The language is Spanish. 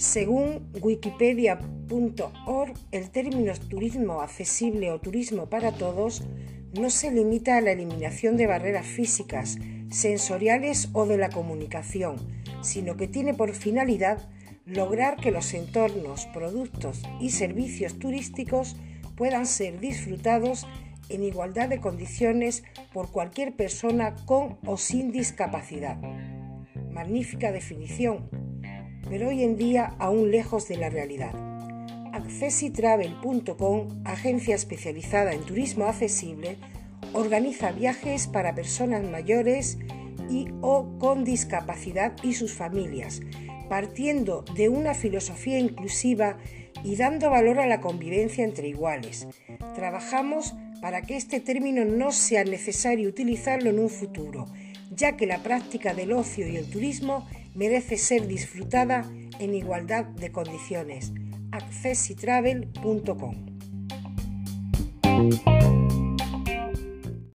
Según wikipedia.org, el término turismo accesible o turismo para todos no se limita a la eliminación de barreras físicas, sensoriales o de la comunicación, sino que tiene por finalidad lograr que los entornos, productos y servicios turísticos puedan ser disfrutados en igualdad de condiciones por cualquier persona con o sin discapacidad. Magnífica definición, pero hoy en día aún lejos de la realidad. Accessitravel.com, agencia especializada en turismo accesible, organiza viajes para personas mayores y o con discapacidad y sus familias, partiendo de una filosofía inclusiva y dando valor a la convivencia entre iguales. Trabajamos para que este término no sea necesario utilizarlo en un futuro, ya que la práctica del ocio y el turismo merece ser disfrutada en igualdad de condiciones. accessitravel.com